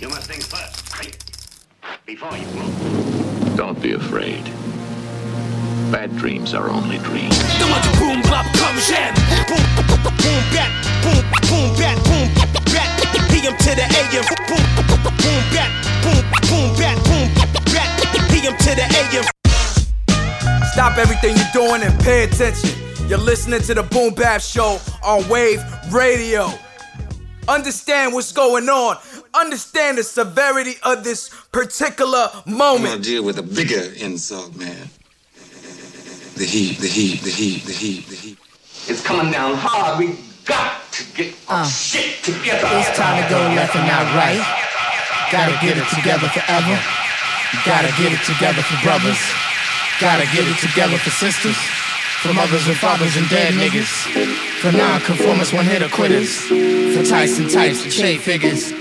You must think first. Before you move. Don't be afraid. Bad dreams are only dreams. boom bop come jam. Boom boom bat boom boom bat boom bat. PM to the AM. Boom boom bat boom boom bat boom bat. PM to the AM. Stop everything you're doing and pay attention. You're listening to the Boom Bap Show on Wave Radio. Understand what's going on. Understand the severity of this particular moment. I'm moment. gonna deal with a bigger insult, man. The heat, the heat, the heat, the heat, the heat. It's coming down hard. We got to get our Uh. shit together. It's time to go left and not right. Gotta get it together forever. Gotta get it together for brothers. Gotta get it together for sisters. For mothers and fathers and dead niggas. For non-conformists, one-hitter quitters. For Tyson types and shade figures.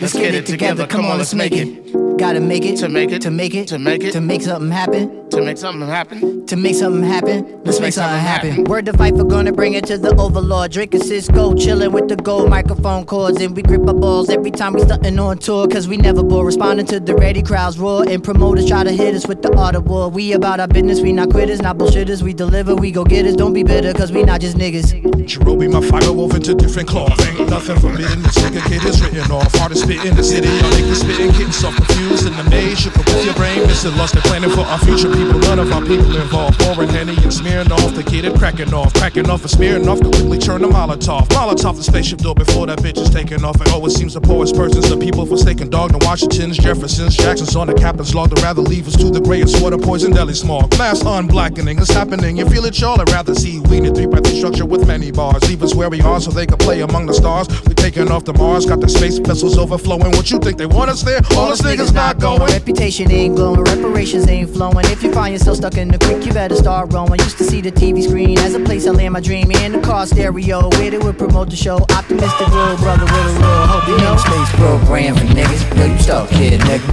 Let's get it together. Come on, let's make it. Gotta make it To make it. to make it To make it. to make something happen To make something happen. to make something happen. Let's make something happen. Word to fight for gonna bring it to the overlord. Drinking Cisco, chilling with the gold microphone cords, and we grip our balls every time we stuntin' on tour. Cause we never bore. Responding to the ready crowds roar, and promoters try to hit us with the art of war. We about our business, we not quitters, not bullshitters. We deliver, we go get it. Don't be bitter, cause we not just niggas. Jarobi, my fiber woven to different cloth. Ain't nothing forbidden. This nigga kid is written off. Hardest spit in the city. Y'all niggas spitting, getting so confused the maze. With your brain, missing lost and planning for our future people. None of our people involved. Pouring Henny and smearing off. The kid and cracking off. Cracking off and smearing off. Quickly turn to Molotov. Molotov the spaceship door before that bitch is taking off. It always seems the poorest persons, the people forsaken dog. The Washingtons, Jeffersons, Jacksons on the captain's log. They'd rather leave us to the grayest water, poison deli smog. Mass unblackening is happening. You feel it, y'all? I'd rather see we in a three by three structure with many bars. Leave us where we are so they can play among the stars. We taking off the Mars, got the space vessels overflowing. What you think they want us there? All us niggas not going. Reputation ain't glowing, reparations ain't flowing. If you find yourself stuck in the creek, you better start rowing. Used to see the TV screen as a place I land my dream in the car stereo. Where they would promote the show. Optimistic little brother with a real hope, you know. Space program for niggas. Yo, you stuck, kid, nigga.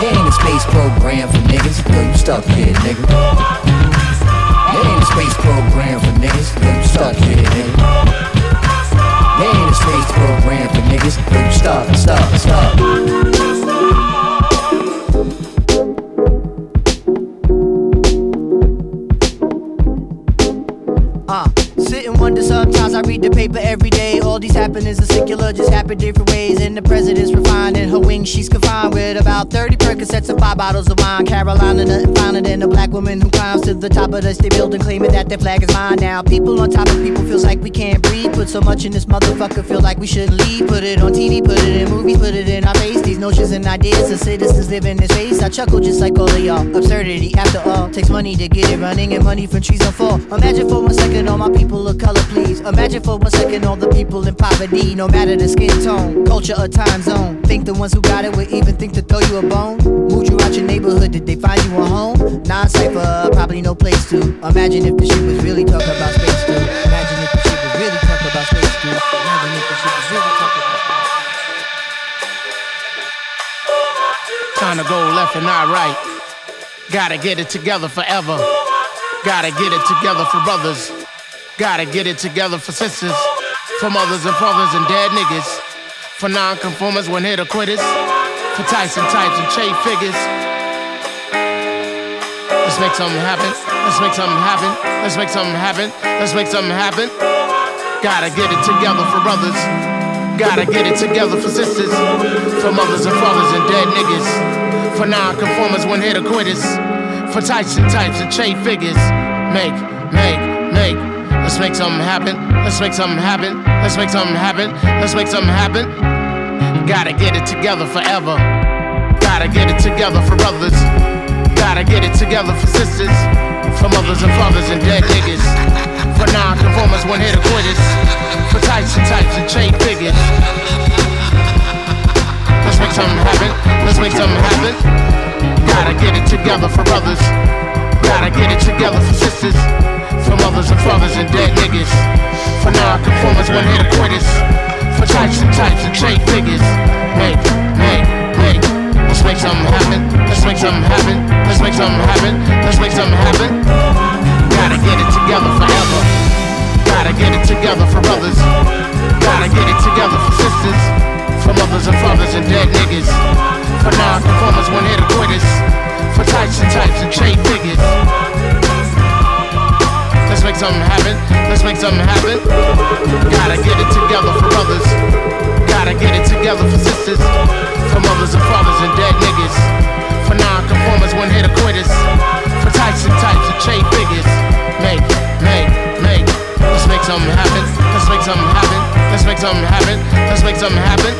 There ain't a space program for niggas. Yo, you stuck, kid, nigga. There ain't a space program for niggas. Yo, you stuck, kid, nigga. There ain't a space program for niggas. Yo, you stuck, stuck, stuck. The paper every day. All these happenings are secular, just happen different ways. And the president's refined in her wings, she's confined with about 30 Percocets and five bottles of wine. Carolina, nothing finer than a black woman who climbs to the top of the state building, claiming that their flag is mine. Now, people on top of people feels like we can't breathe. Put so much in this motherfucker, feel like we shouldn't leave. Put it on TV, put it in movies, put it in our face. These notions and ideas of citizens living in space. I chuckle just like all of y'all. Absurdity, after all, takes money to get it running and money from trees on fall. Imagine for one second all my people of color, please. Imagine for one second all the people in poverty, no matter the skin tone, culture, or time zone. Think the ones who got it would even think to throw you a bone? Moved you out your neighborhood, did they find you a home? Non cipher, probably no place to. Imagine if the shit was really talking about space, too. Imagine if the shit was really talking about space, too. Imagine if the shit was really about Trying to go left and not right. Gotta get it together forever. Gotta get it together for brothers. Gotta get it together for sisters. For mothers and fathers and dead niggas. For non-conformers, one hitter quitters. For Tyson types and trade figures. Let's make something happen. Let's make something happen. Let's make something happen. Let's make something happen. Gotta get it together for brothers. Gotta get it together for sisters. For mothers and fathers and dead niggas. For non-conformers, one hitter quitters. For Tyson types and trade figures. Make, make. Let's make something happen. Let's make something happen. Let's make something happen. Let's make something happen. Gotta get it together forever. Gotta get it together for brothers. Gotta get it together for sisters. For mothers and fathers and dead niggas. For non-conformers, one hitter quitters. For Tyson types and trade figures. Let's make something happen. Let's make something happen. Gotta get it together for brothers. Gotta get it together for sisters, for mothers and fathers and dead niggas, for non-conformers one hit the quitters, for types and types and trade figures. Make, make, make. Let's make something happen. Let's make something happen. Let's make something happen. Let's make something happen. Gotta get it together forever. Gotta get it together for brothers. Gotta get it together for sisters, for mothers and fathers and dead niggas, for non-conformers one hit the quitters for types and types and chain figures. Let's make something happen. Let's make something happen. Gotta get it together for brothers. Gotta get it together for sisters. For mothers and fathers and dead niggas. For non-conformers, one-hitter quitters. For types and types and chain figures. Make, make, make. Let's make something happen. Let's make something happen. Let's make something happen. Let's make something happen.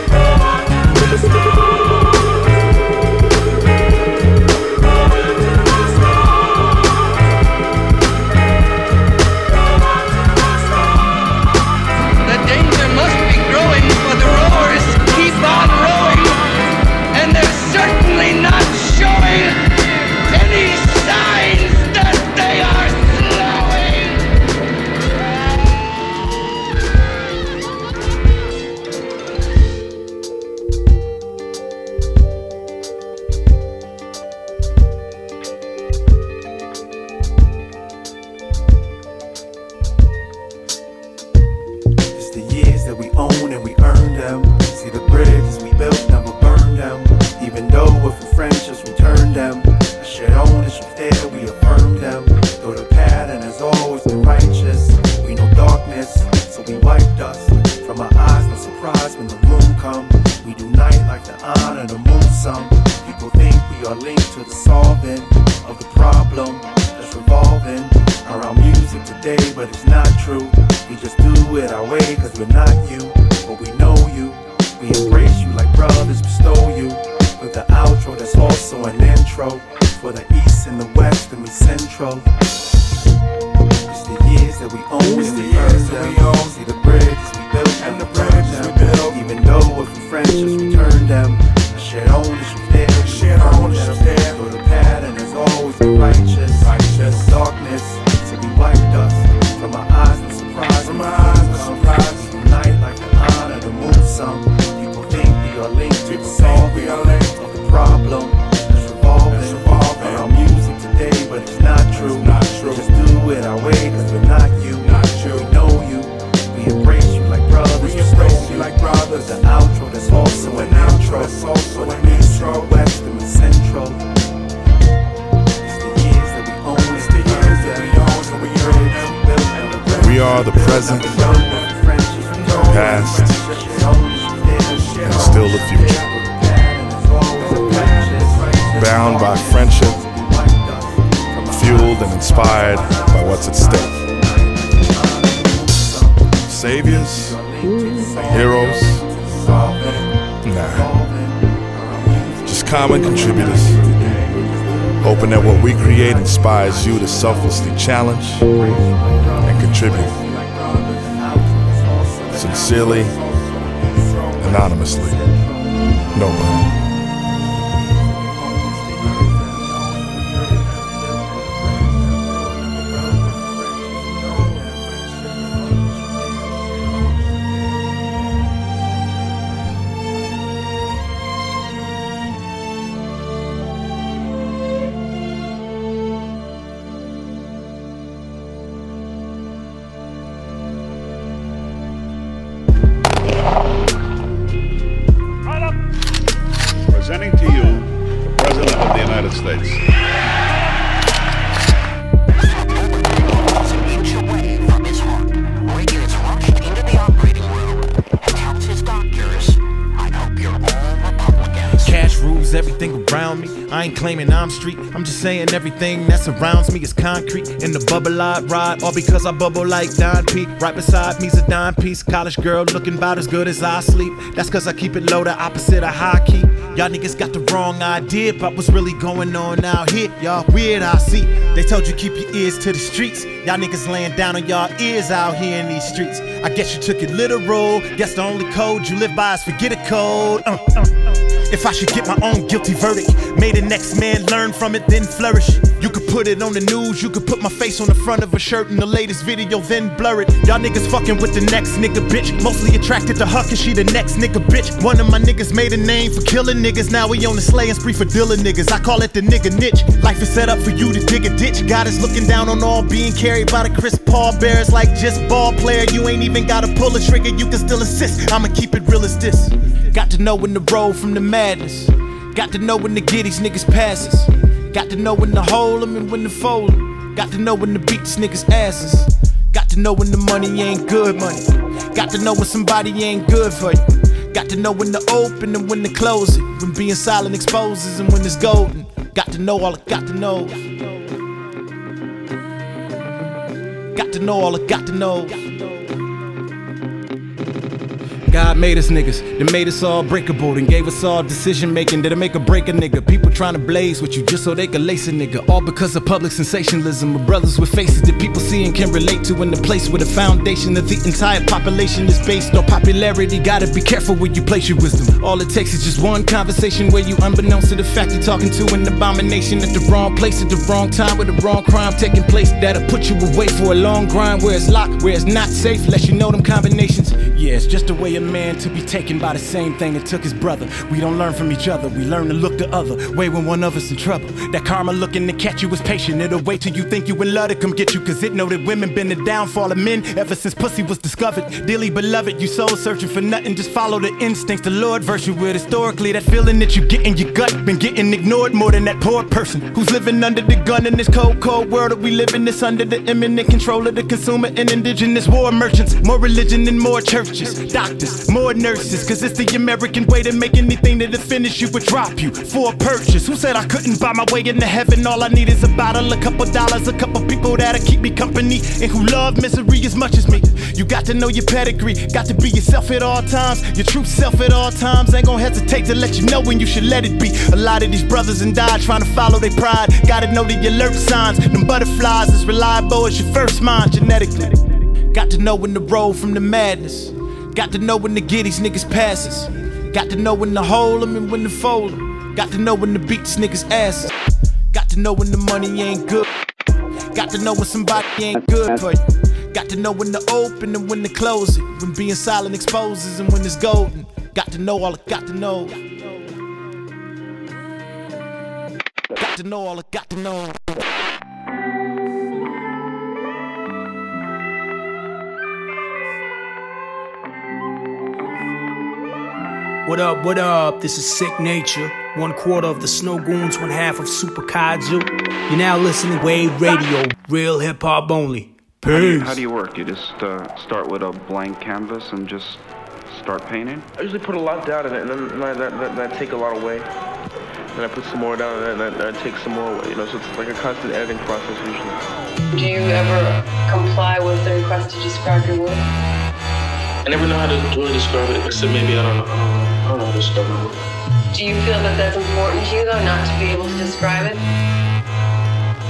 Always I ain't claiming I'm street. I'm just saying everything that surrounds me is concrete. In the bubble I ride, all because I bubble like Don P. Right beside me's a dime piece. College girl looking about as good as I sleep. That's cause I keep it low, the opposite of high key. Y'all niggas got the wrong idea about what's really going on out here. Y'all weird, I see. They told you keep your ears to the streets. Y'all niggas laying down on y'all ears out here in these streets. I guess you took it literal. Guess the only code you live by is forget a code. Uh, uh, uh. If I should get my own guilty verdict, may the next man learn from it, then flourish. You could put it on the news, you could put my face on the front of a shirt in the latest video, then blur it. Y'all niggas fucking with the next nigga bitch. Mostly attracted to her cause she the next nigga bitch. One of my niggas made a name for killing niggas, now we on the slaying spree for dealing niggas. I call it the nigga niche. Life is set up for you to dig a ditch. God is looking down on all being carried by the Chris Paul Bears like just ball player. You ain't even gotta pull a trigger, you can still assist. I'ma keep it real as this. Got to know when to roll from the madness. Got to know when to get these niggas passes. Got to know when to hold 'em and when to fold 'em. Got to know when to beat these niggas' asses. Got to know when the money ain't good money. Got to know when somebody ain't good for you. Got to know when to open and when to close it. When being silent exposes and when it's golden. Got to know all I got to know. Got to know all I got to know. God made us niggas, then made us all breakable, then gave us all decision making that'll make or break a nigga. People trying to blaze with you just so they can lace a nigga. All because of public sensationalism of brothers with faces that people see and can relate to in the place where the foundation of the entire population is based on popularity. Gotta be careful where you place your wisdom. All it takes is just one conversation where you, unbeknownst to the fact you're talking to an abomination at the wrong place at the wrong time with the wrong crime taking place. That'll put you away for a long grind where it's locked, where it's not safe, unless you know them combinations. Yeah, it's just a way of man to be taken by the same thing that took his brother. We don't learn from each other, we learn to look the other way when one of us in trouble. That karma looking to catch you is patient. It'll wait till you think you in love to come get you, cause it know that women been the downfall of men ever since pussy was discovered. Dearly beloved, you soul searching for nothing, just follow the instincts the Lord you with. Historically, that feeling that you get in your gut been getting ignored more than that poor person who's living under the gun in this cold, cold world that we live in. This under the imminent control of the consumer and indigenous war merchants. More religion and more churches, doctors, more nurses, cause it's the American way to make anything that'll finish you would drop you for a purchase. Who said I couldn't buy my way into heaven? All I need is a bottle, a couple dollars, a couple people that'll keep me company and who love misery as much as me. You got to know your pedigree, got to be yourself at all times, your true self at all times. Ain't gonna hesitate to let you know when you should let it be. A lot of these brothers and die trying to follow their pride. Gotta know the alert signs, them butterflies as reliable as your first mind genetically. Got to know when to roll from the madness. Got to know when to get these niggas passes. Got to know when to hold them and when to fold them. Got to know when to beat these niggas asses. Got to know when the money ain't good. Got to know when somebody ain't good for you. Got to know when to open and when to close it. When being silent exposes and when it's golden. Got to know all I got to know. Got to know all I got to know. What up, what up? This is Sicknature, one quarter of the Snowgoons, one half of Super Kaiju. You're now listening to Wave Radio, real hip hop only. How do, you, how do you work? You just uh, start with a blank canvas and just start painting? I usually put a lot down in it, and then I, that, that, that take a lot away. Then I put some more down, and then I, I take some more away. You know, so it's like a constant editing process usually. Do you ever comply with the request to describe your work? I never know how to really describe it, except maybe I don't know. I don't know, I don't know how to describe my work. Do you feel that that's important to you, though, not to be able to describe it?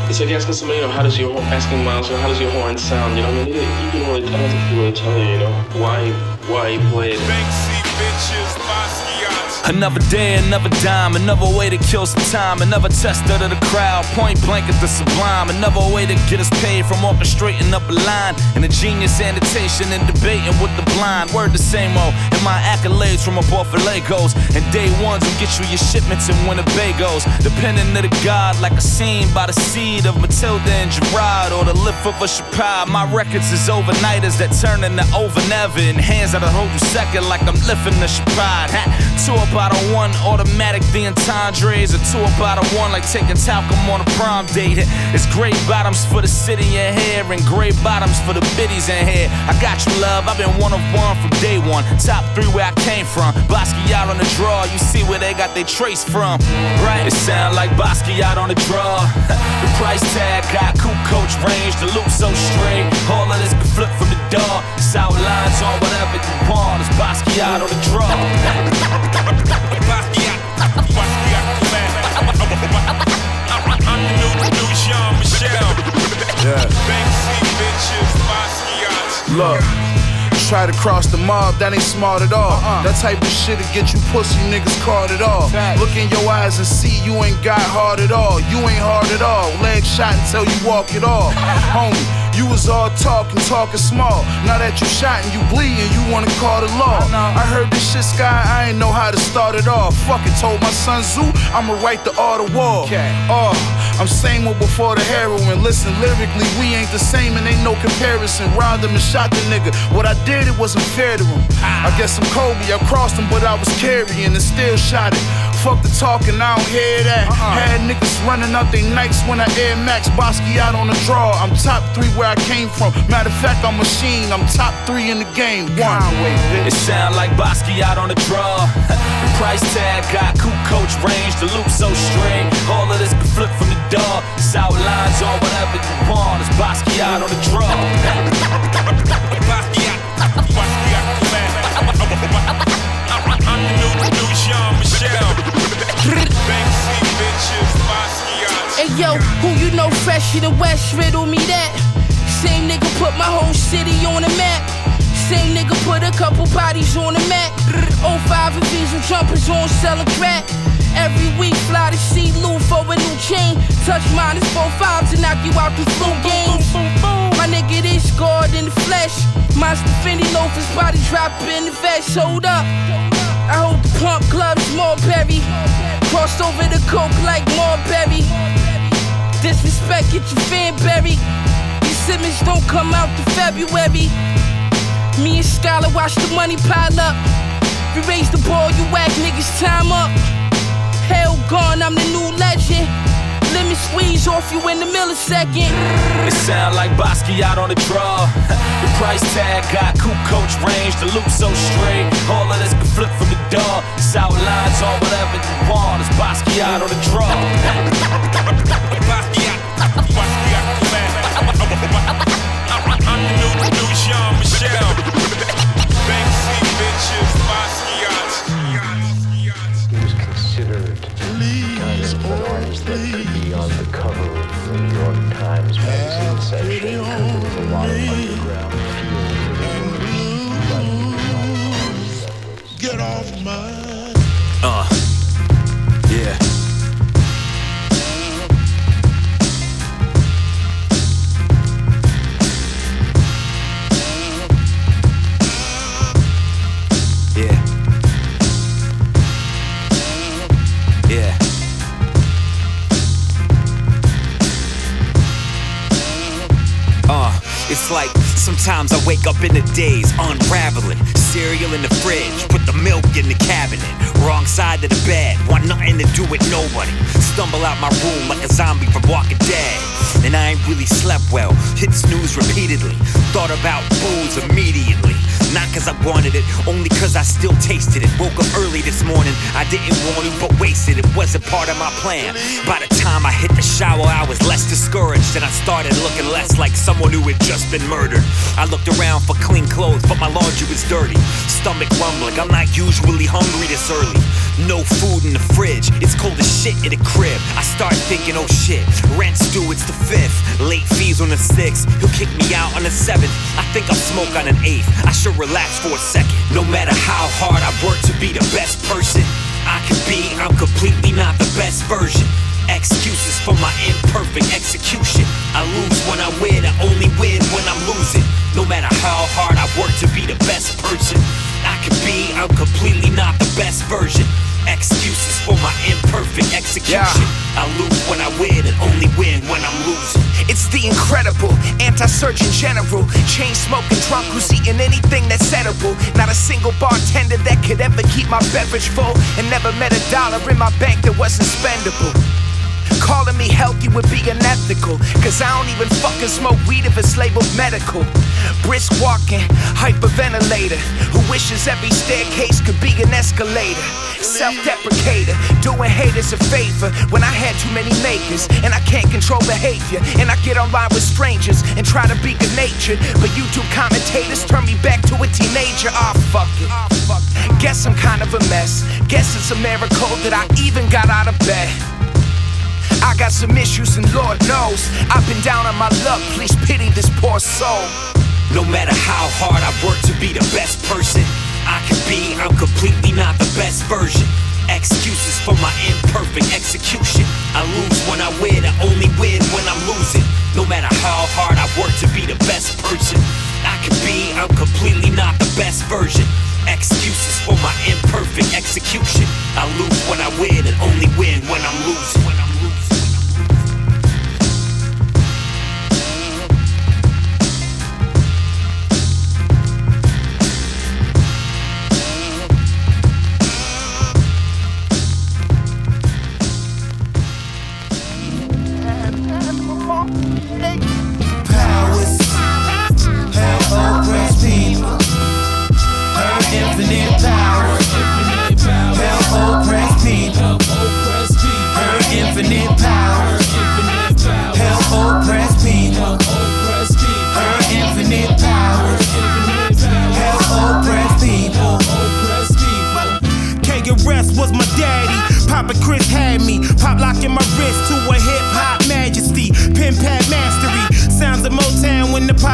It's like asking somebody, you know, how does your asking Miles, you know, how does your horn sound? You know, I mean, you, you can really, I don't think you really tell you, you know, why, why you play it. Another day, another dime, another way to kill some time, another tester to the crowd, point blank at the sublime, another way to get us paid from orchestrating up a line, and a genius annotation and debating with the blind. Word the same old, and my accolades from above for Legos, and day ones will get you your shipments in Winnebagos, depending to the god, like a scene by the seed of Matilda and Gerard, or the lift of a Chappelle. My records is overnighters that turn into over never, and hands that'll hold you second like I'm lifting the Chappelle. About a one, automatic the entendres, or two a one, like taking talcum on a prom date. It's gray bottoms for the city in here, and gray bottoms for the biddies in here. I got you, love, I've been one of one from day one. Top three where I came from. Basquiat on the draw, you see where they got their trace from. Right? It sound like Basquiat on the draw. the price tag got cool coach range, the loop so straight. All of this can flip from the door. It's outlines on whatever you want. It's Basquiat on the draw. Try to cross the mob, that ain't smart at all. That type of shit'll get you pussy niggas caught at all. Look in your eyes and see you ain't got hard at all. You ain't hard at all. Leg shot until you walk it off. Homie, you was all talking, talking small. Now that you shot and you bleeding, you wanna call the law. I heard this shit, Sky, I ain't know how to start it off. Fuck it, told my son Zoo, I'ma write the art of war. Oh, I'm same one before the heroin. Listen, lyrically, we ain't the same and ain't no comparison. Robbed him and shot the nigga. What I did, it wasn't fair to him. I guess I'm Kobe, I crossed him, but I was carrying and still shot it. Fuck the talking, I don't hear that. Had niggas running out they nights when I Air Max Basquiat on the draw. I'm top three where I came from. Matter of fact, I'm machine. I'm top three in the game. One. It sound like Basquiat on the draw. the price tag got cool coach range. The loop so straight. All of this can flip from the or whatever you want. It's out on the the Basquiat. Hey yo, who you know fresher than West? Riddle me that. Same nigga put my whole city on the map. Same nigga put a couple bodies on the map. 05 and Visual jumpers on selling crack. Every week fly to see Lou for a new chain. Touch minus four fives and knock you out the flu games. My nigga, this God in the flesh. Monster Fendi loafers, body drop in the vest. Hold up. I hold the pump gloves, Marbury. Crossed over the coke like Marbury. Disrespect, get your fan buried. These Simmons don't come out to February. Me and Scholar watch the money pile up. We raise the ball, you whack niggas, time up. Hell gone, I'm the new legend. Let me squeeze off you in the millisecond. It sound like Basquiat on the draw. the price tag got cool coach range. The loop so straight. All of this can flip from the door. It's outlines or whatever you want. It's Basquiat on the draw. Basquiat. Bosky out. I'm the new, new Jean Michel. Banksy bitches, Basquiat. Of that could be on the cover of the New York Times magazine section with a lot of like sometimes I wake up in the days unraveling. Cereal in the fridge, put the milk in the cabinet. Wrong side of the bed, want nothing to do with nobody. Stumble out my room like a zombie from Walking Dead. And I ain't really slept well, hit snooze repeatedly. Thought about booze immediately. Wanted it, only cause I still tasted it. Woke up early this morning, I didn't want to, but wasted it. Wasn't part of my plan. By the time I hit the shower, I was less discouraged, and I started looking less like someone who had just been murdered. I looked around for clean clothes, but my laundry was dirty. Stomach rumbling, I'm not usually hungry this early. No food in the fridge, it's cold as shit in the crib. I start thinking, oh shit, rent's due, it's the fifth. Late fees on the sixth, he'll kick me out on the seventh. I think I'll smoke on an eighth. I should relax for a second. No matter how hard I work to be the best person I can be, I'm completely not the best version. Excuses for my imperfect execution. I lose when I win, I only win when I'm losing. No matter how hard I work to be the best person I can be, I'm completely not the best version. Excuses for my imperfect execution. I lose when I win and only win when I'm losing. It's the incredible anti-surgeon general, chain smoking drunk who's eating anything that's edible. Not a single bartender that could ever keep my beverage full, and never met a dollar in my bank that wasn't spendable. Calling me healthy would be unethical. Cause I don't even fucking smoke weed if it's labeled medical. Brisk walking, hyperventilator. Who wishes every staircase could be an escalator. Self deprecator, doing haters a favor. When I had too many makers, and I can't control behavior. And I get online with strangers and try to be good natured. But YouTube commentators turn me back to a teenager. Ah, fuck it. Guess I'm kind of a mess. Guess it's a miracle that I even got out of bed. I got some issues, and Lord knows I've been down on my luck. Please pity this poor soul. No matter how hard I work to be the best person I can be, I'm completely not the best version. Excuses for my imperfect execution. I lose when I win, I only win when I'm losing. No matter how hard I work to be the best person I can be, I'm completely not the best version. Excuses for my imperfect execution. I lose when I win and only win when I'm losing.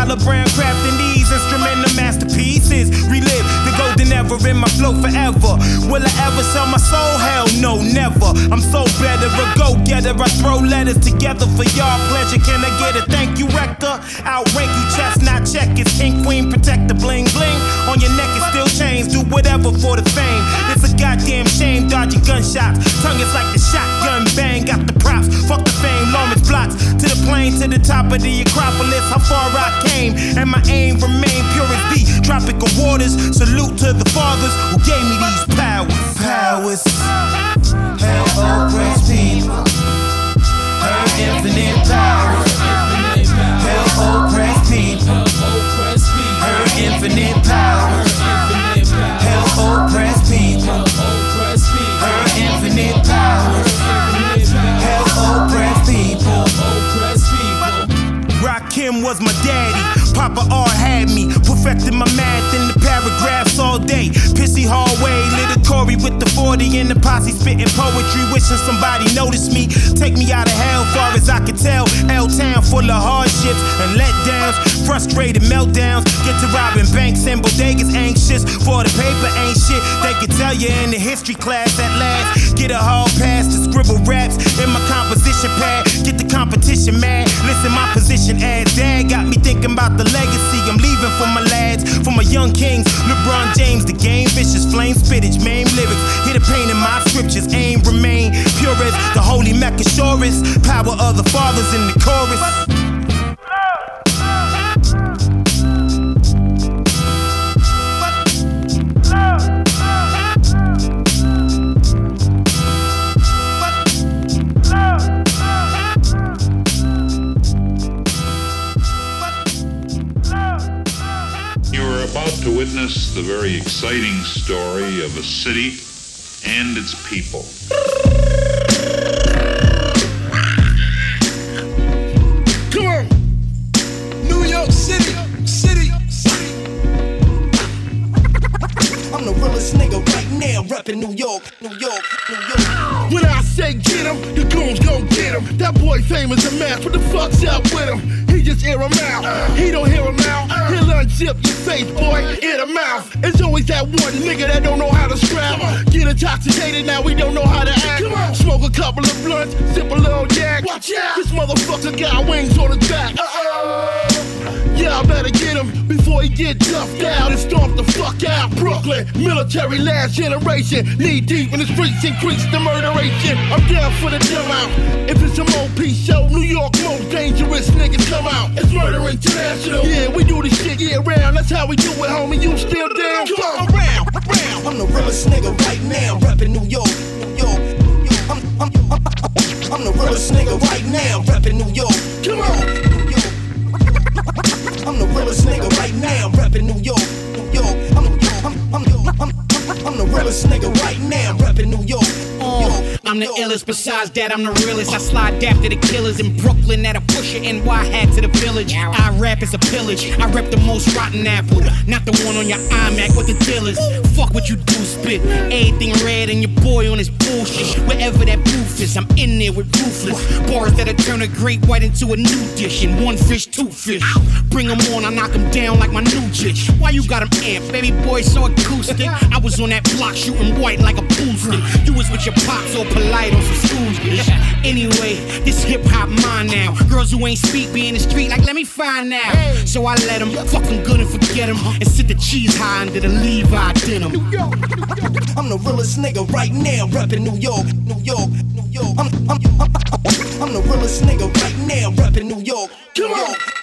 Apollo Brown crafting these instrumental masterpieces. Relive the golden era in my flow forever. Will I ever sell my soul? Hell no, never. I'm so better, a go getter. I throw letters together for y'all pleasure. Can I get a thank you, Rector? Outrank you, chestnut checkers, king, queen, protect the bling bling. On your neck is still chains, do whatever for the fame. It's a goddamn shame, dodging gunshots. Tongue is like the shotgun bang, got the props. Fuck the fame, Lawrence To the plane, to the top of the Acropolis. How far I came, and my aim remain pure as the tropical waters. Salute to the fathers who history class at last. Get a hall pass to scribble raps in my composition pad. Get the competition mad. Listen, my position as dad got me thinking about the legacy I'm leaving for my lads, for my young kings. LeBron James, the game, vicious flame, spittage, main lyrics. Hit a pain in my scriptures, aim remain pure as the holy Mecca. Power of the fathers in the chorus. The very exciting story of a city and its people. Now, rapping New York, New York, New York. When I say get him, the goons gon' get him. That boy famous a mess. What the fuck's up with him? He just air him out. He don't hear him out. He'll unzip your face, boy, in the mouth. It's always that one nigga that don't know how to scrap. Get intoxicated now, we don't know how to act. Smoke a couple of blunts, sip a little yak. Watch out. This motherfucker got wings on his back. Yeah, I better get him before he get duffed out and stomp the fuck out. Brooklyn, military last generation. Knee deep in the streets, increase the murderation. I'm down for the dumb out. If it's a MOP show, New York most dangerous niggas come out. It's murder international. Yeah, we do this shit year round. That's how we do it, homie. You still down? Come on, around, around. I'm the realest nigga right now, rapping New York, New York, New York. I'm, I'm, I'm, I'm the realest nigga right now, rapping New York. Come on. I'm the realest nigga right now, I'm rapping New York, New York. I'm, I'm, I'm, I'm, I'm the realest nigga right now, rapping New York. Uh, I'm the illest, besides that, I'm the realest. I slide after the killers in Brooklyn at a pusher in NY hat to the village. I rap as a pillage. I rep the most rotten apple, not the one on your iMac with the dealers. Fuck what you do, spit. Everything red and your boy on his bullshit. Wherever that booth is, I'm in there with ruthless. Bars that'll turn a great white into a new dish. And one fish, two fish. Bring 'em on, I knock 'em down like my new bitch. Why you got got 'em amped? Baby boy, so acoustic. I was on that block shooting white like a booster. You was with your pops so polite on some school shit. Anyway, this hip hop mine now. Girls who ain't speak be in the street like, let me find out. So I let let 'em fuck 'em good and forget 'em. And sit the cheese high under the Levi denim. I'm the realest nigga right now, rapping New York, New York, New York. I'm, I'm, I'm, I'm the realest nigga right now, rapping New York, New York, New York. I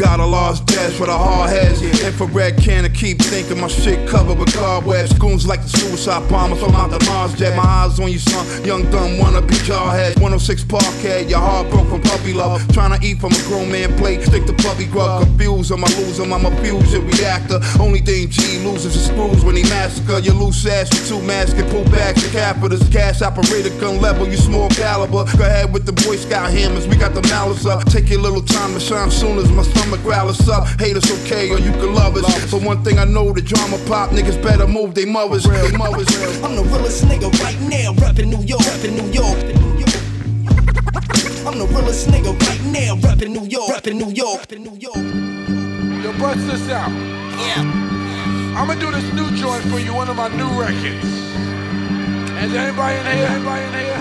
got a lost dash for the hard heads. Infrared cannon keep thinking my shit covered with cobwebs. Goons like the suicide bombers from out the Mars jet. My eyes on you, son. Young dumb wanna be jarhead. 106 Parkhead, your heart broke from puppy love. Trying to eat from a grown man plate. Stick to puppy grub. Confused, I'm a loser. I'm a fusion reactor. Only thing G loses is screws when he massacre. Your loose ass with two masks and pull back the capitals. Cash operator gun level, you small caliber. Go ahead with the Boy Scout hammers. We got the malice up. Take your little time to shine soon as my stomach I'ma growl us up. Hate us okay, or you can love us. But one thing I know, the drama pop niggas better move they mothers. They mothers. I'm the realest nigga right now, rapping New York, rapping New York. I'm the realest nigga right now, rapping New York, rapping New York, rapping New York. Yo, bust this out. Yeah. I'ma do this new joint for you, one of my new records. Is anybody in here? Anybody in here?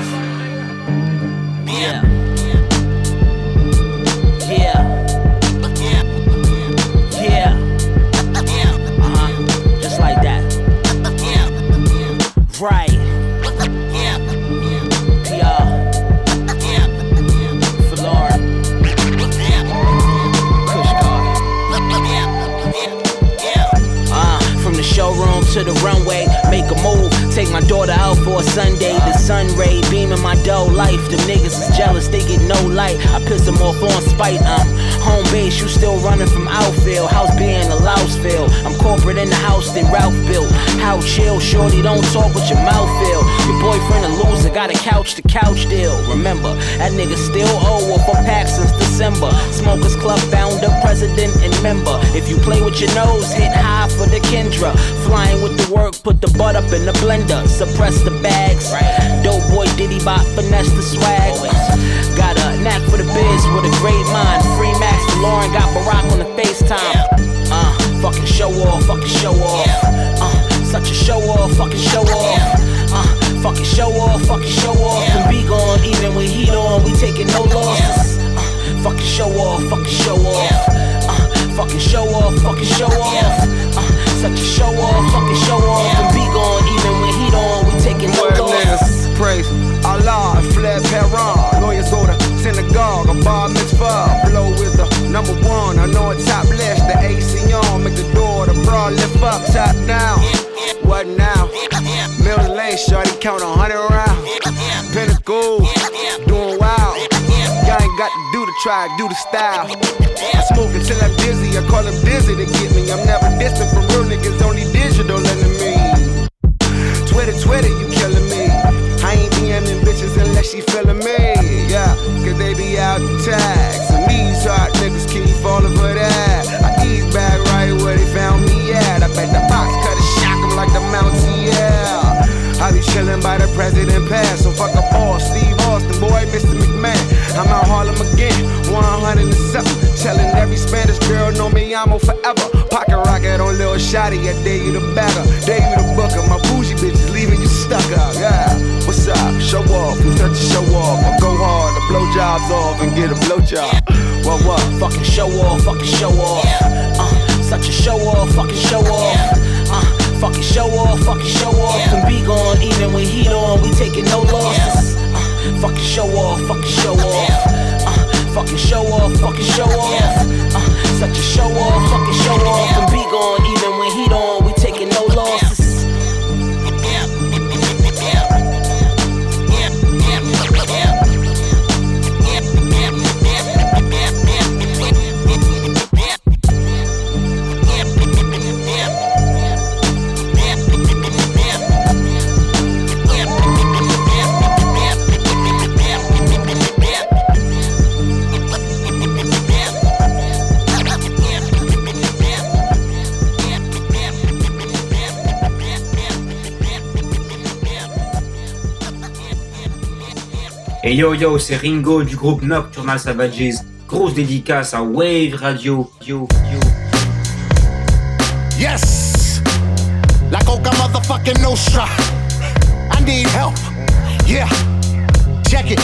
Yeah. Yeah. Yeah. Yeah. Uh huh. Just like that. Right. Uh, from the showroom to the runway. Take my daughter out for a Sunday. The sun ray beaming my dough life. The niggas is jealous, they get no light. I piss them off on spite. I'm home base, you still running from outfield. House being a Louseville. I'm corporate in the house that Ralph built. How chill, shorty, don't talk with your mouth filled. Your boyfriend a loser, got a couch to couch deal. Remember, that nigga still owe for packs since December. Smokers Club founder, president, and member. If you play with your nose, hit high for the Kendra. Flying with the work, put the butt up in the blender. Suppress the bags. Dope boy Diddy bot, finesse the swag. Got a knack for the biz with a great mind. Free Max Lauren got Barack on the FaceTime. Uh, fucking show off, fucking show off. Uh, such a show off, fucking show off. Uh, fucking show off, fucking show off. And be gone even with heat on, we taking no losses. Uh, fucking show off, fucking show off. Uh, fucking show off, fucking show off. Uh, such a show off, fucking show off. And be gone taking no niggas, praise Allah fled Peron. Lawyers go to synagogue, a bar mitzvah. Blow is the number one, I know it top list. The AC on, make the door, the bra lift up, top down. What now? Middle lane, shorty count a hundred rounds. Pinnacle, doing wild. Y'all ain't got to do the try, do the style. I smoke until I'm dizzy, I call them dizzy to get me. I'm never distant from real niggas, only digital. Twitter, Twitter, you killing me. I ain't DMing bitches unless she feeling me. Yeah, cause they be out the tax. And these hot niggas keep falling for that. I ease back right where they found me at. I bet the box cut cutter shock 'em like the be chillin' by the president pass. So fuck a boss, Steve Austin, boy, Mr. McMahon. I'm out Harlem again, 100 and something. Tellin' every Spanish girl know me, I'm forever. Pocket rocket on Lil Shotty, I dare you to bagger. Dare you to booker. My bougie bitches leaving you stuck up, yeah. What's up? Show off, you touch the show off. I go hard, the blow jobs off and get a blow job. What, what? Fucking show off, fucking show off. Uh, such a show off, fucking show off. Uh, fucking show off, fucking show off. And be gone even with heat on, we taking no losses. Uh, fucking show off, fucking show off. Uh, fucking show off, fucking show off. Uh, such a show off, fucking show off. And be gone even with heat on, we taking no losses. Et yo yo, c'est Ringo du groupe Nocturnal Savages. Grosse dédicace à Wave Radio. Yo, yo. Yes! La Coka motherfucking Nostra. I need help. Yeah. Check it.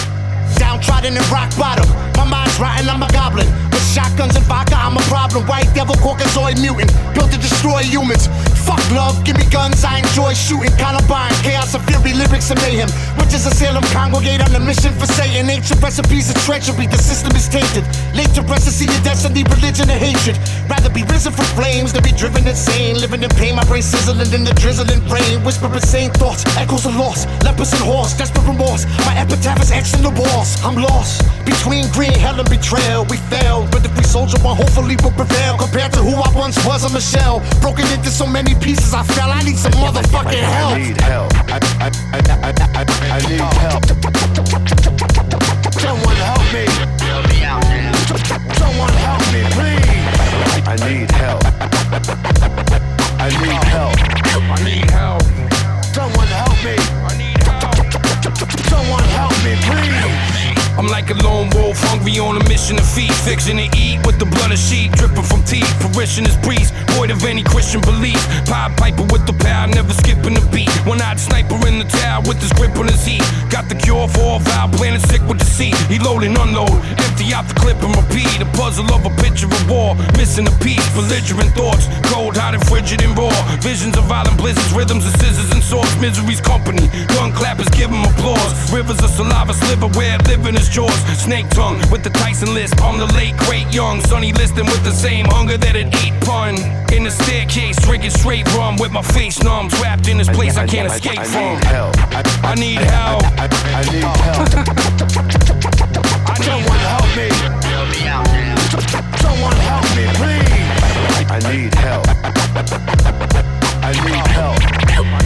Downtrodden and rock bottom. My mind's rotten, I'm a goblin. With shotguns and vodka, I'm a problem. White devil, Caucasoid mutant. Built to destroy humans. Fuck love, give me guns, I enjoy shooting. Columbine, chaos and fury, lyrics and mayhem. Witches of Salem congregate on a mission for Satan. Ancient recipes of treachery, the system is tainted. Late to see your destiny, religion and hatred. Rather be risen from flames than be driven insane. Living in pain, my brain sizzling in the drizzling brain. Whisper insane thoughts, echoes of loss. Lepers and horse, desperate remorse. My epitaph is etched in the walls. I'm lost between green hell and betrayal. We failed, but if we soldier one hopefully we'll prevail. Compared to who I once was, I'm a shell. Broken into so many pieces, Jesus, I fell. I need some motherfucking help. I need help. I, I, I, I, I, I, need help. Someone help me. Someone help me, please. I need help. I need help. I need help. Someone help me. I need help. Someone help me, please hungry on a mission to feed. Fixing to eat with the blood of sheep dripping from teeth. Parishioners priest, void of any Christian belief. Pied piper with the power, never skipping a beat. One eyed sniper in the tower with his grip on his heat. Got the cure for all foul, planet sick with deceit. He load and unload, empty out the clip and repeat. A puzzle of a picture of war, missing a piece. Belligerent thoughts, cold, hot and frigid and raw. Visions of violent blizzards, rhythms of scissors and swords. Misery's company, gun clappers give him applause. Rivers of saliva sliver where living is chores. Snake tongue with the Tyson list. I'm the late great young Sonny Liston with the same hunger that it ate pun. In the staircase, drinking straight rum with my face numb. Trapped in this place I, can't escape I, from. Need help. I need help. I, I need help. Someone help me. Someone help me, please. I need help. I need help. Someone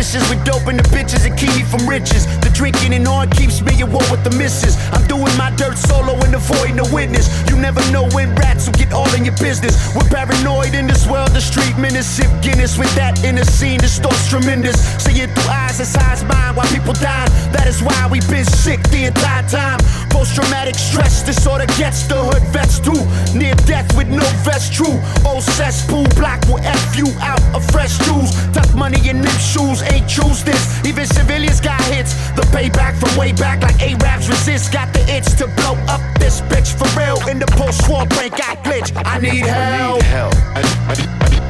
I'm with dope and the bitches that keep me from riches. The drinking and on keeps me at war with the missus. I'm doing my dirt solo and avoiding the witness. You never know when rats will get all in your business. We're paranoid in this world, the street menace. Sip Guinness with that inner scene, distorts tremendous. See it through eyes high as mine while people die. That is why we've been sick the entire time. Post traumatic stress disorder gets the hood vets too. Near death with no vest, true. Old cesspool block will F you out of fresh jewels. Tuck money in them shoes, ain't choose this. Even civilians got hits. The payback from way back like A-Raps resist. Got the itch to blow up this bitch for real. In the post-war brain got glitch. I need help. I need help. I, I, I,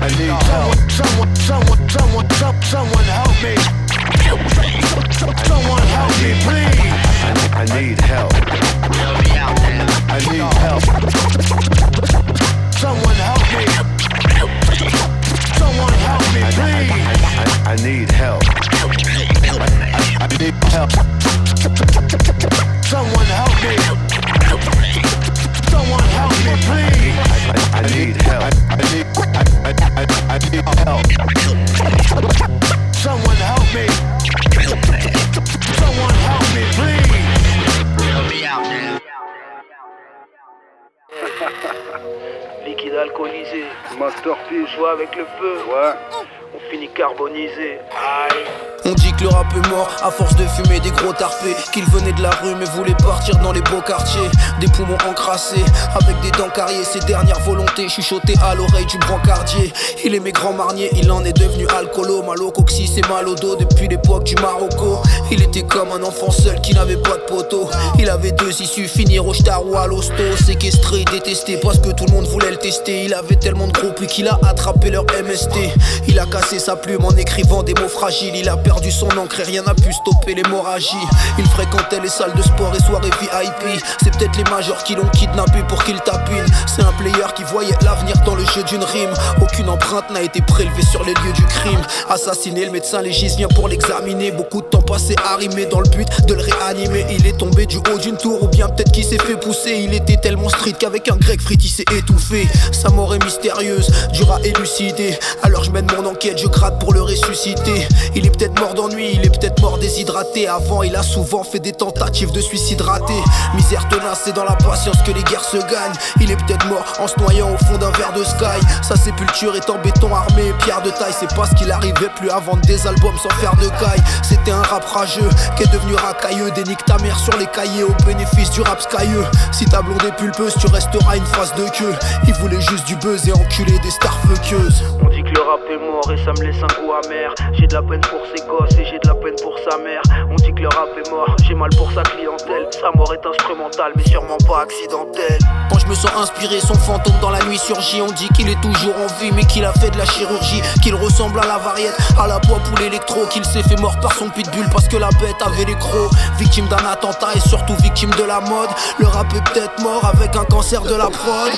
I need help. Someone, someone, someone, someone, someone help me. Someone help me, please. I, I need help. I need help. Someone help me. Someone help me, please. I, need help. I, need help. Someone help me. Someone help me, please. I, I need help. I need help. Someone help me. Someone help me, please. Liquide alcoolisé. Masterpiece. Joue avec le feu. Ouais. On finit carbonisé. Aïe. On dit que le rap est mort à force de fumer des gros tarpés Qu'il venait de la rue mais voulait partir dans les beaux quartiers Des poumons encrassés avec des dents carriées Ses dernières volontés chuchotées à l'oreille du brancardier Il aimait grand marnier, il en est devenu alcoolo Malo coccyx et mal au dos depuis l'époque du Marocco Il était comme un enfant seul qui n'avait pas de poteau Il avait deux issues, finir au star ou à l'hosto Séquestré, détesté parce que tout le monde voulait le tester Il avait tellement de groupes qu'il a attrapé leur MST Il a cassé sa plume en écrivant des mots fragiles Il a perdu son encre et rien n'a pu stopper l'hémorragie. Il fréquentait les salles de sport et soirées VIP. C'est peut-être les majors qui l'ont kidnappé pour qu'il tapine. C'est un player qui voyait l'avenir dans le jeu d'une rime. Aucune empreinte n'a été prélevée sur les lieux du crime. Assassiné, le médecin légiste vient pour l'examiner. Beaucoup de temps passé arrimé dans le but de le réanimer. Il est tombé du haut d'une tour ou bien peut-être qu'il s'est fait pousser. Il était tellement street qu'avec un grec s'est étouffé. Sa mort est mystérieuse, dure à élucider. Alors je mène mon enquête, je gratte pour le ressusciter. Il est peut-être mort d'ennui, il est peut-être mort déshydraté. Avant, il a souvent fait des tentatives de suicide raté. Misère tenace, c'est dans la patience que les guerres se gagnent. Il est peut-être mort en se noyant au fond d'un verre de sky. Sa sépulture est en béton armé, pierre de taille. C'est pas ce qu'il arrivait plus à vendre des albums sans faire de caille. C'était un rap rageux qui est devenu racailleux. Dénique ta mère sur les cahiers au bénéfice du rap skyeux. Si ta blonde est pulpeuse, tu resteras une face de queue. Il voulait juste du buzz et enculer des stars fuckeuses. Que le rap est mort et ça me laisse un goût amer. J'ai de la peine pour ses gosses et j'ai de la peine pour sa mère. On dit que le rap est mort, j'ai mal pour sa clientèle. Sa mort est instrumentale, mais sûrement pas accidentelle. Quand je me sens inspiré, son fantôme dans la nuit surgit. On dit qu'il est toujours en vie, mais qu'il a fait de la chirurgie. Qu'il ressemble à la variette, à la poids pour l'électro. Qu'il s'est fait mort par son pitbull parce que la bête avait les crocs. Victime d'un attentat et surtout victime de la mode. Le rap est peut-être mort avec un cancer de la prod.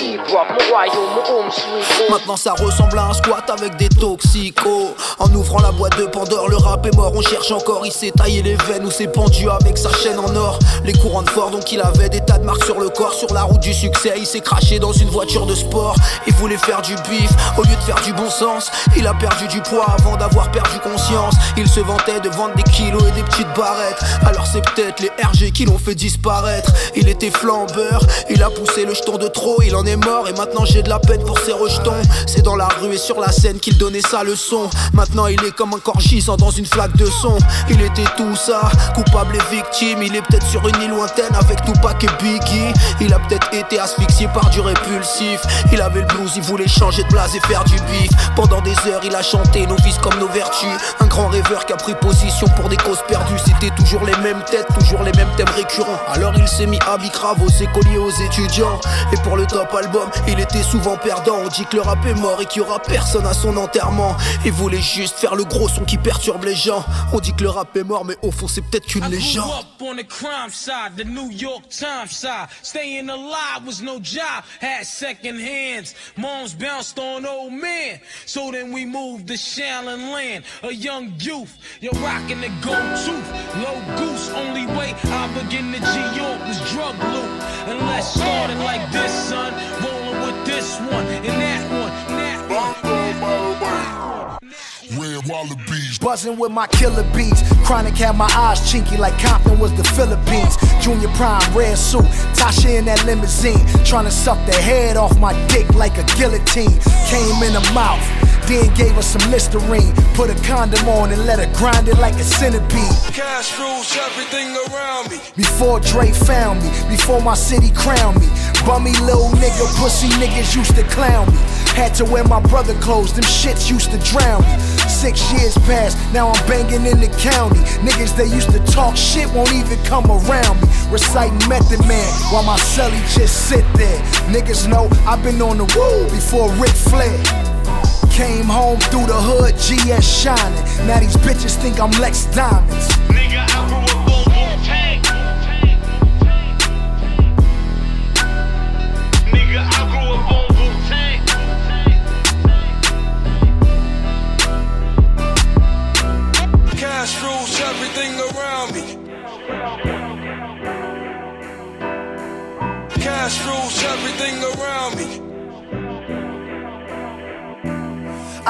Maintenant ça ressemble à un squat avec des toxicos. En ouvrant la boîte de Pandore, le rap est mort. On cherche encore, il s'est taillé les veines ou s'est pendu avec sa chaîne en or. Les courants de fort, donc il avait des tas de marque sur le corps, sur la route du succès. Il s'est craché dans une voiture de sport. Il voulait faire du bif au lieu de faire du bon sens. Il a perdu du poids avant d'avoir perdu conscience. Il se vantait de vendre des kilos et des petites barrettes. Alors c'est peut-être les RG qui l'ont fait disparaître. Il était flambeur, il a poussé le jeton de trop, il en est mort et maintenant j'ai de la peine pour ses rejetons. C'est dans la rue et sur la scène qu'il donnait sa leçon. Maintenant il est comme un corps gisant dans une flaque de son. Il était tout ça, coupable et victime. Il est peut-être sur une île lointaine avec Tupac et Biggie. Il a peut-être été asphyxié par du répulsif. Il avait le blues, il voulait changer de place et faire du bif. Pendant des heures, il a chanté nos vices comme nos vertus. Un grand rêveur qui a pris position pour des causes perdues. C'était toujours les mêmes têtes, toujours les mêmes thèmes récurrents. Alors il s'est mis à bicrave aux écoliers, aux étudiants. Et pour le top album, il était souvent perdant. On dit que le rap est mort et qu'il y aura personne à son enterrement. Il voulait juste faire le gros son qui perturbe les gens. On dit que le rap est mort, mais au fond, c'est peut-être qu'une légende. on the crime side, the New York Times side. Staying alive was no job, had second hands. Moms bounced on old men. So then we moved to Shallon Land, a young youth. You're rocking the gold tooth, low goose. Only way I begin to G York was drug loot. And let's start it like this, son. Rolling with this one and that one, one. Red Wallabies. Buzzing with my killer beats. Chronic had my eyes chinky like Compton was the Philippines. Junior Prime, red suit. Tasha in that limousine. Trying to suck the head off my dick like a guillotine. Came in the mouth. Then gave her some Listerine. Put a condom on and let her grind it like a centipede. Cash rules everything around me. Before Dre found me, before my city crowned me. Bummy little nigga, pussy niggas used to clown me. Had to wear my brother clothes, them shits used to drown me. Six years passed, now I'm banging in the county. Niggas they used to talk shit won't even come around me. Reciting Method Man while my celly just sit there. Niggas know I've been on the road before Ric Flair. Came home through the hood, GS shining. Now these bitches think I'm Lex Diamonds. Nigga, I grew up everything around me.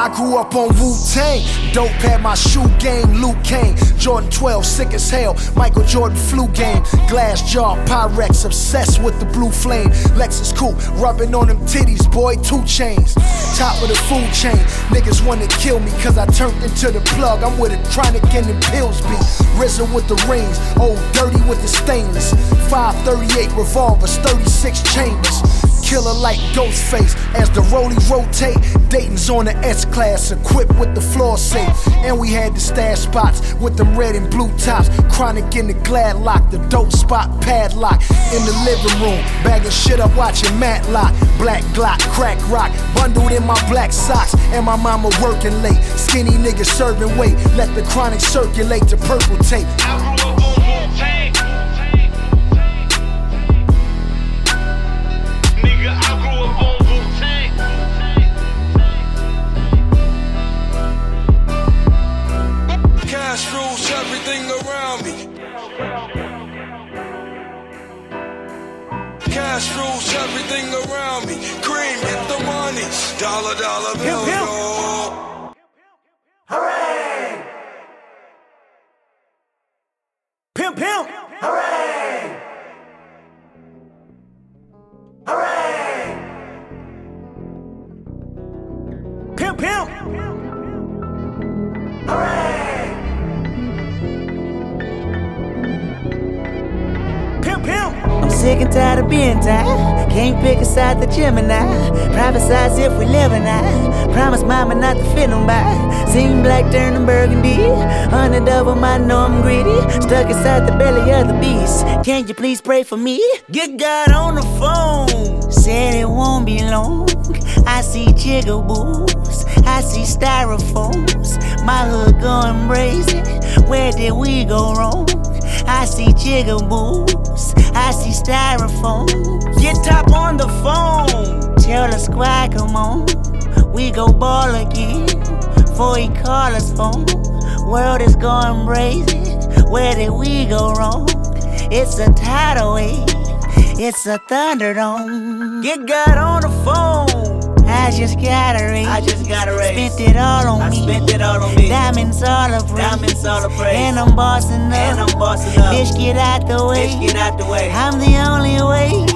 I grew up on Wu Tang. Dope had my shoe game, Luke Kane. Jordan 12, sick as hell. Michael Jordan flu game. Glass jar, Pyrex, obsessed with the blue flame. Lexus coupe, rubbing on them titties, boy, two chains. Top of the food chain. Niggas wanna kill me cause I turned into the plug. I'm with a chronic and them pills be. RZA with the rings, old dirty with the stainless. 538 revolvers, 36 chambers. Killer like Ghostface as the rollie rotate. Dayton's on the S class, equipped with the floor safe. And we had the stash spots with them red and blue tops. Chronic in the glad lock, the dope spot padlock. In the living room, bagging shit up, watching Matlock. Black Glock, crack rock, bundled in my black socks. And my mama working late. Skinny nigga serving weight. Let the chronic circulate to purple tape. Cash rules everything around me. Cream, get the money. Dollar, dollar bill, yo. Hooray! Can't pick a side the Gemini. Private sides if we live and I. Promise mama not to fit nobody. Seen black turning burgundy. Hundred of them, I know I'm greedy. Stuck inside the belly of the beast. Can you please pray for me? Get God on the phone. Said it won't be long. I see jigaboos. I see styrofoams. My hood going crazy. Where did we go wrong? I see jigaboos. I see styrofoam. Get top on the phone. Tell the squad, come on. We go ball again. Before he call us home. World is going crazy. Where did we go wrong? It's a tidal wave. It's a thunderdome. Get God on the phone. I just got a raise. I just got a raise. Spent it all on I me. Spent it all on me. Diamonds all of praise. Diamonds all of praise. And I'm bossing up. And I'm bossing up. Bitch, get out the way. Bitch, get out the way. I'm the only way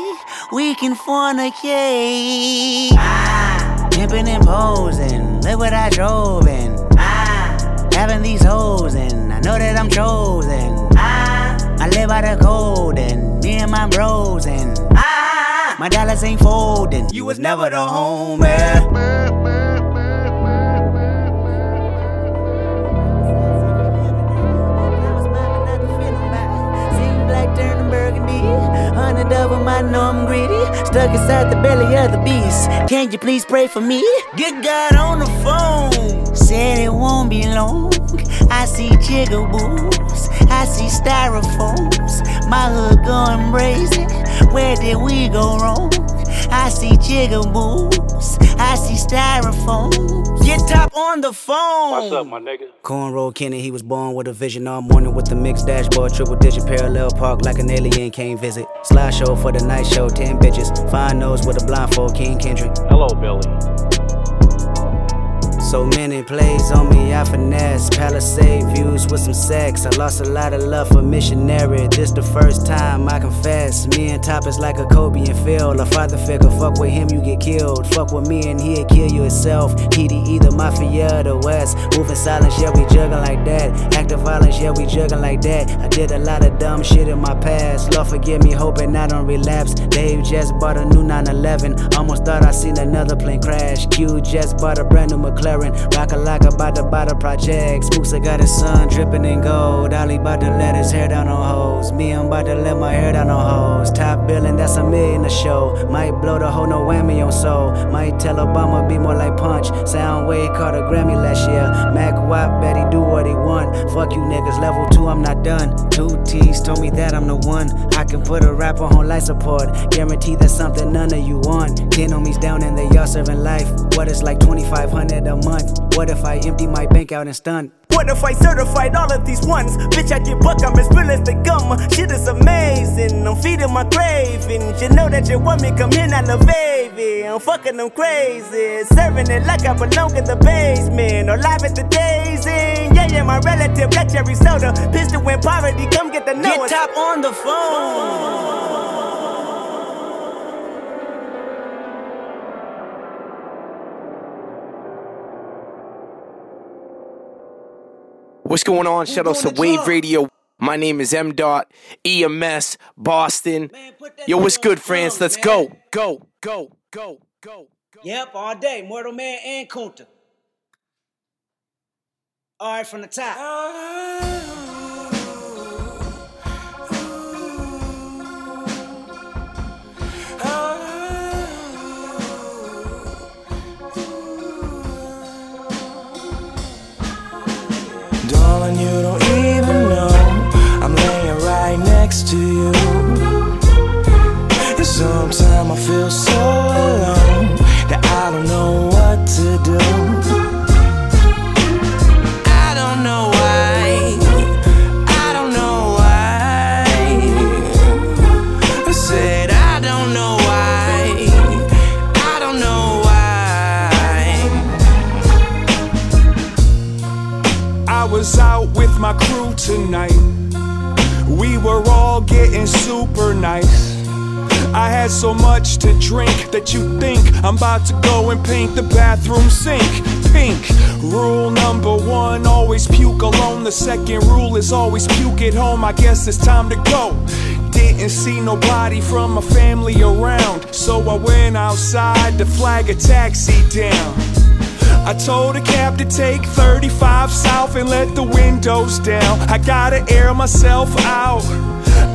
we can fornicate. Ah. Pimping and posing. Look what I drove in. Ah. Having these hoes and I know that I'm chosen. Ah. I live by the code and me and my bros and ah. My dollars ain't folding. You was never the homie. Hundred of them, I know I'm greedy. Stuck inside the belly of the beast. Can you please pray for me? Get God on the phone. Said it won't be long. I see jigaboos. I see styrofoams. My hood going brazen. Where did we go wrong? I see jigaboos. I see styrofoam. Get top on the phone. What's up, my nigga? Cornrow Kenny, he was born with a vision all morning with the mixed dashboard, triple digit parallel park like an alien came visit. Slideshow for the night show, 10 bitches. Fine nose with a blindfold, King Kendrick. Hello, Billy. So many plays on me, I finesse. Palisade views with some sex. I lost a lot of love for missionary. This the first time I confess. Me and Top is like a Kobe and Phil. A father figure, fuck with him, you get killed. Fuck with me and he'll kill you himself. TD either Mafia or the West. Moving silence, yeah, we juggling like that. Active violence, yeah, we juggling like that. I did a lot of dumb shit in my past. Lord forgive me, hoping I don't relapse. Dave just bought a new 911. Almost thought I seen another plane crash. Q just bought a brand new McLaren. Rock a lock about to buy the project. Spooks, I got his son dripping in gold. Ollie about to let his hair down on hoes. Me, I'm about to let my hair down on hoes. Top billing, that's a million a show. Might blow the whole no whammy on soul. Might tell Obama be more like punch. Soundwave caught a Grammy last year. Mac Wap, bet he do what he want. Fuck you niggas, level two, I'm not done. Two T's told me that I'm the one. I can put a rapper on life support. Guarantee that's something none of you want. Ten homies down and they all serving life. What it's like 2500 a month. What if I empty my bank out and stun? What if I certified all of these ones? Bitch, I get buck, I'm as real as they come. Shit is amazing, I'm feeding my cravings. You know that you want me, come here, not love baby. I'm fucking them crazy. Serving it like I belong in the basement. Or live at the days in. Yeah, yeah, my relative, black cherry soda. Pistol when poverty, come get the note. Get top on the phone. What's going on? Shout out to Wave Radio. My name is M. Dot EMS Boston. Yo, what's good, France? Let's go, go, go, go, go. Yep, all day. Mortal Man and Kunta. All right, from the top. Ah. Darling, you don't even know I'm laying right next to you. And sometimes I feel so tonight. We were all getting super nice. I had so much to drink that you think I'm about to go and paint the bathroom sink pink. Rule number one always puke alone. The second rule is always puke at home. I guess it's time to go. Didn't see nobody from my family around, so I went outside to flag a taxi down. I told the cab to take 35 south and let the windows down. I gotta air myself out.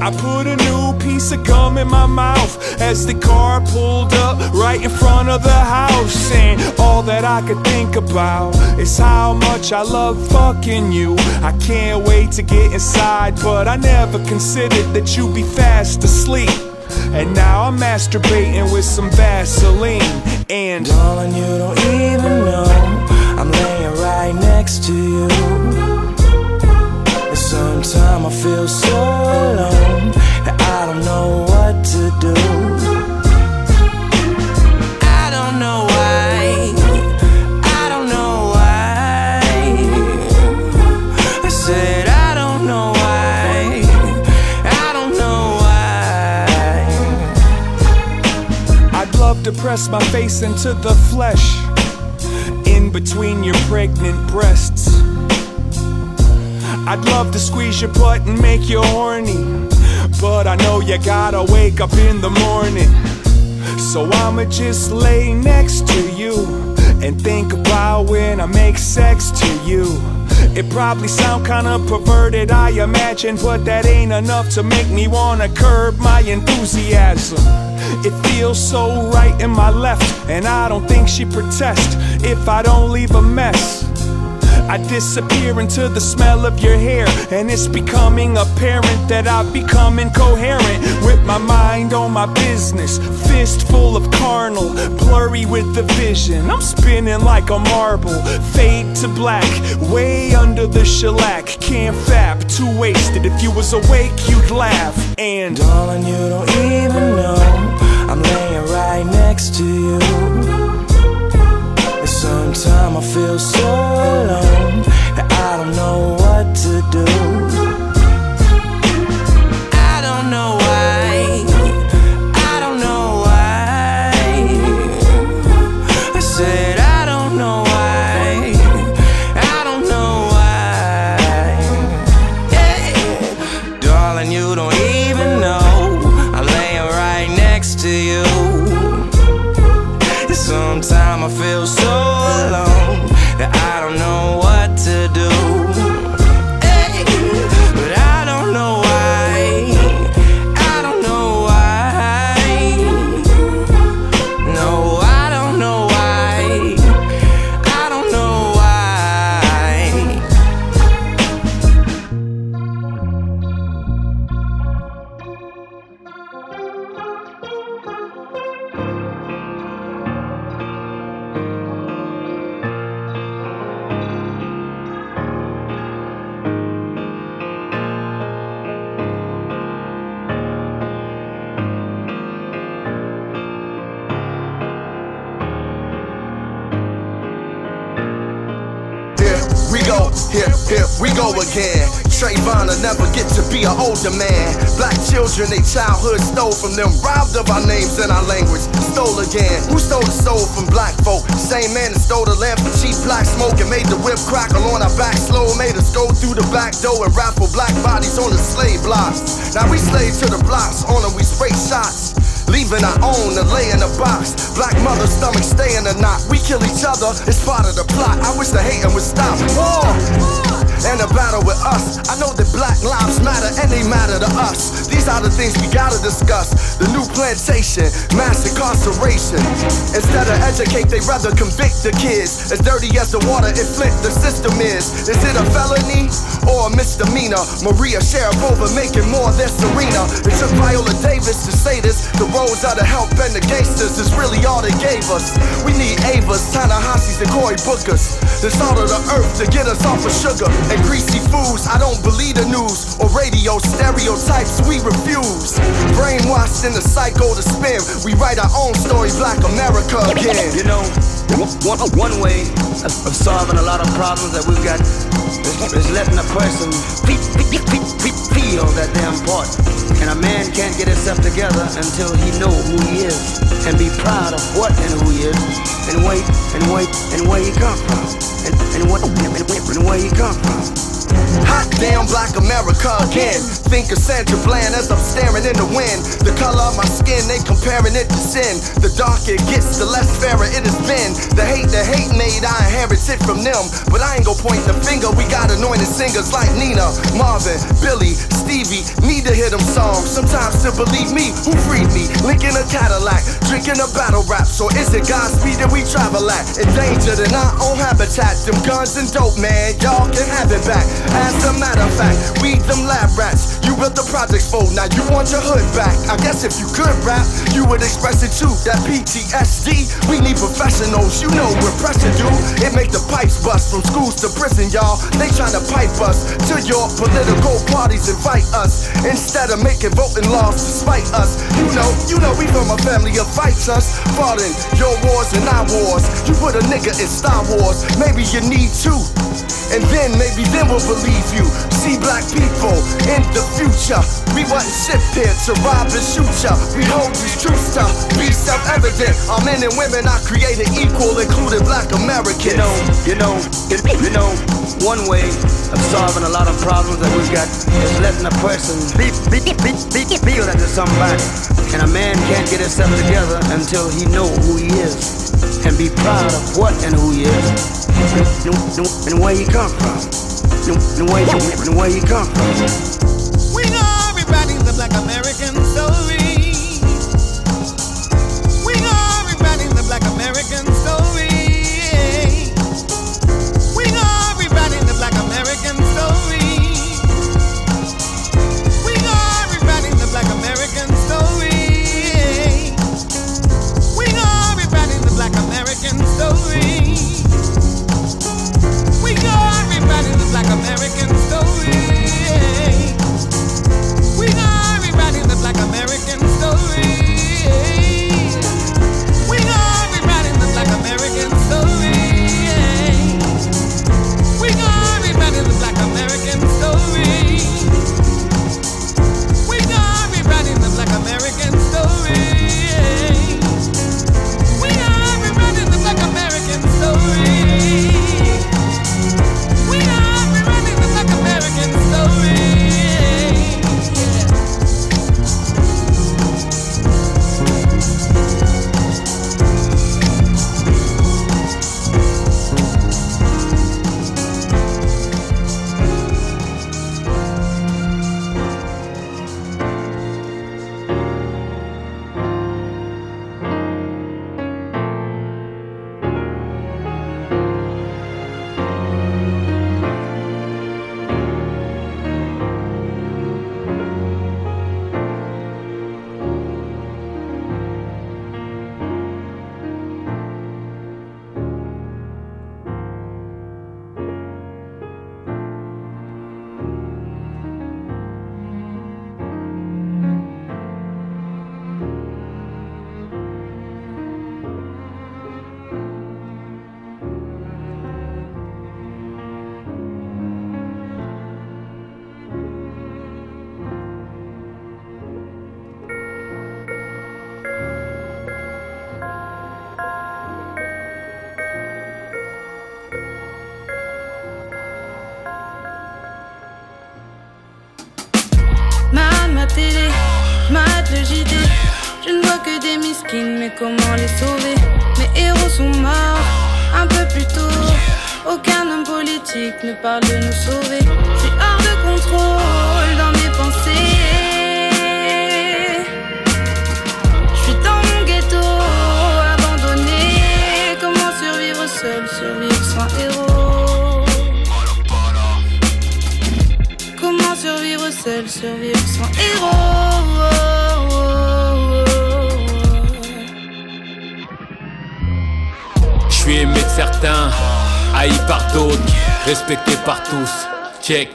I put a new piece of gum in my mouth as the car pulled up right in front of the house. And all that I could think about is how much I love fucking you. I can't wait to get inside, but I never considered that you'd be fast asleep. And now I'm masturbating with some Vaseline. And darling, you don't even know I'm laying right next to you. And sometimes I feel so alone that I don't know what to do. Press my face into the flesh, in between your pregnant breasts. I'd love to squeeze your butt and make you horny, but I know you gotta wake up in the morning. So I'ma just lay next to you and think about when I make sex to you. It probably sound kinda perverted, I imagine, but that ain't enough to make me wanna curb my enthusiasm. It feels so right in my left, and I don't think she protest if I don't leave a mess. I disappear into the smell of your hair, and it's becoming apparent that I've become incoherent with my mind on my business. Fist full of carnal, blurry with the vision. I'm spinning like a marble, fade to black, way under the shellac. Can't fap, too wasted. If you was awake, you'd laugh. And darling, you don't even know I'm laying right next to you. And sometimes I feel so alone that I don't know what to do. We go, here, here we go again. Trayvon will never get to be an older man. Black children, they childhood stole from them, robbed of our names and our language. Stole again. Who stole the soul from black folk? Same man that stole the lamp for cheap black smoke and made the whip crackle on our back slow. Made us go through the back door and raffle black bodies on the slave blocks. Now we slave to the blocks, on them we spray shots. Leaving our own to lay in a box. Black mother stomach stay in a knot. We kill each other, it's part of the plot. I wish the hating would stop. War! And a battle with us. I know that black lives matter and they matter to us. These are the things we gotta discuss. The new plantation, mass incarceration. Instead of educate, they rather convict the kids. As dirty as the water in Flint, the system is. Is it a felony or a misdemeanor? Maria Sharapova making more than Serena. It took Viola Davis to say this. The roads are the help and the gangsters is really all they gave us. We need Avas, Ta-Nehisi's, and Cory Bookers. The salt of the earth to get us off of sugar and greasy foods. I don't believe the news or radio stereotypes. We refuse. Brainwashed in the cycle to spin. We write our own story, Black America again. You know, one, one way of, solving a lot of problems that we've got is, is letting a person fe- fe- fe- fe- feel that they're important. And a man can't get himself together until he know who he is and be proud of what and who he is and wait and wait and where he come from and, and, what, and, and where he come from. Hot damn black America again. Think of Sandra Bland as I'm staring in the wind. The color of my skin, they comparing it to sin. The darker it gets, the less fairer it has been. The hate, the hate made, I inherited from them. But I ain't gonna point the finger, we got anointed singers like Nina, Marvin, Billy, Stevie. Need to hear them songs. Sometimes to believe me, who freed me? Linking a Cadillac, drinking a battle rap. So is it Godspeed that we travel at? Endangered in our own habitat. Them guns and dope, man, y'all can have it back. As a matter of fact, we them lab rats. You built the projects for, now you want your hood back. I guess if you could rap, you would express it too. That PTSD, we need professionals, you know we're pressure do. It make the pipes bust from schools to prison, y'all. They tryna pipe us to your political parties, invite us instead of making voting laws to spite us. You know, you know we from a family of fighters, fought in your wars and our wars. You put a nigga in Star Wars, maybe you need two. And then maybe then we'll believe you. See black people in the future. We wasn't shipped here to rob and shoot ya. We hold these truths to be self-evident. Our men and women are created equal, including black Americans. You know, you know, you know, one way of solving a lot of problems that we've got is letting a person be, be, be, be, feel that there's somebody. And a man can't get himself together until he know who he is and be proud of what and who he is and where you come from. And where, and where you come from. We are rewriting the black American story. Ma télé, le JD. Je ne vois que des miskines, mais comment les sauver? Mes héros sont morts un peu plus tôt. Aucun homme politique ne parle de nous sauver. D'autres, respecté par tous. Check.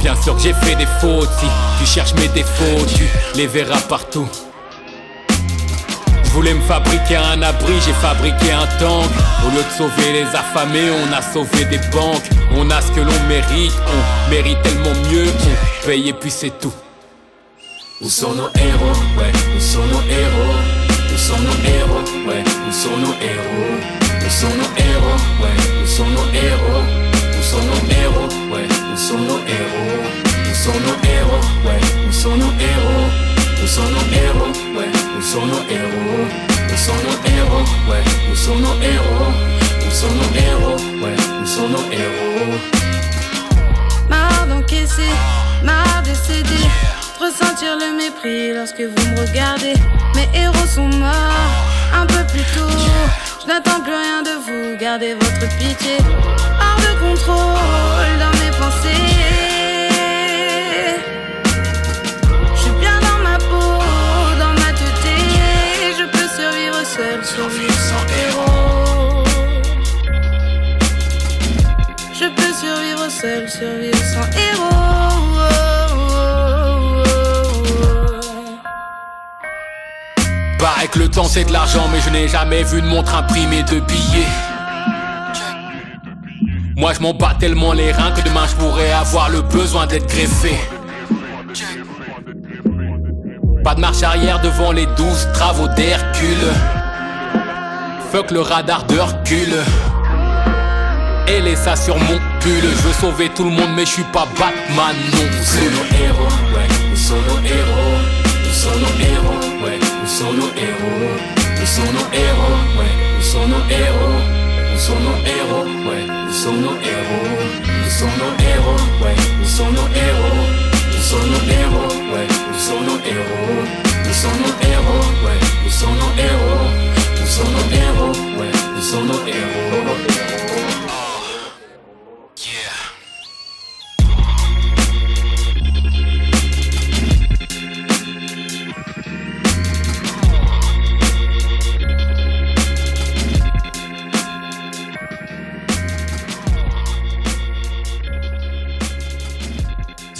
Bien sûr que j'ai fait des fautes, si tu cherches mes défauts, tu les verras partout. Je voulais me fabriquer un abri, j'ai fabriqué un tank. Au lieu de sauver les affamés, on a sauvé des banques. On a ce que l'on mérite, on mérite tellement mieux qu'on paye et puis c'est tout. Où sont nos héros? Ouais, où sont nos héros? Où sont nos héros? Ouais, où sont nos héros? Nos héros Ouais, où sont nos héros Où sont nos héros Ouais, où sont nos héros Où sont nos héros Ouais, où sont nos héros Où sont nos héros Ouais, où sont nos héros Où sont nos héros Ouais, où sont nos héros Où sont nos héros Ouais, où sont nos héros Marre d'encaisser, marre de céder. Ressentir le mépris lorsque vous me regardez. Mes héros sont morts un peu plus tôt. Je n'attends plus rien de vous, gardez votre pitié. Hors de contrôle dans mes pensées. Que le temps c'est de l'argent, mais je n'ai jamais vu de montre imprimée de billets. Moi je m'en bats tellement les reins que demain je pourrais avoir le besoin d'être greffé. Pas de marche arrière devant les douze travaux d'Hercule. Fuck le radar de Hercule. Et les ça sur mon pull. Je veux sauver tout le monde, mais je suis pas Batman non Nous sommes héros, ouais, nous sommes héros. Nous sommes héros, sommes héros. Nous sommes héros, ouais, nous sommes sommes héros, nous sommes sommes héros, ouais, nous sommes héros. Nous sommes héros, ouais, nous sommes héros. Nous sommes héros, ouais, nous sommes sommes héros, ouais.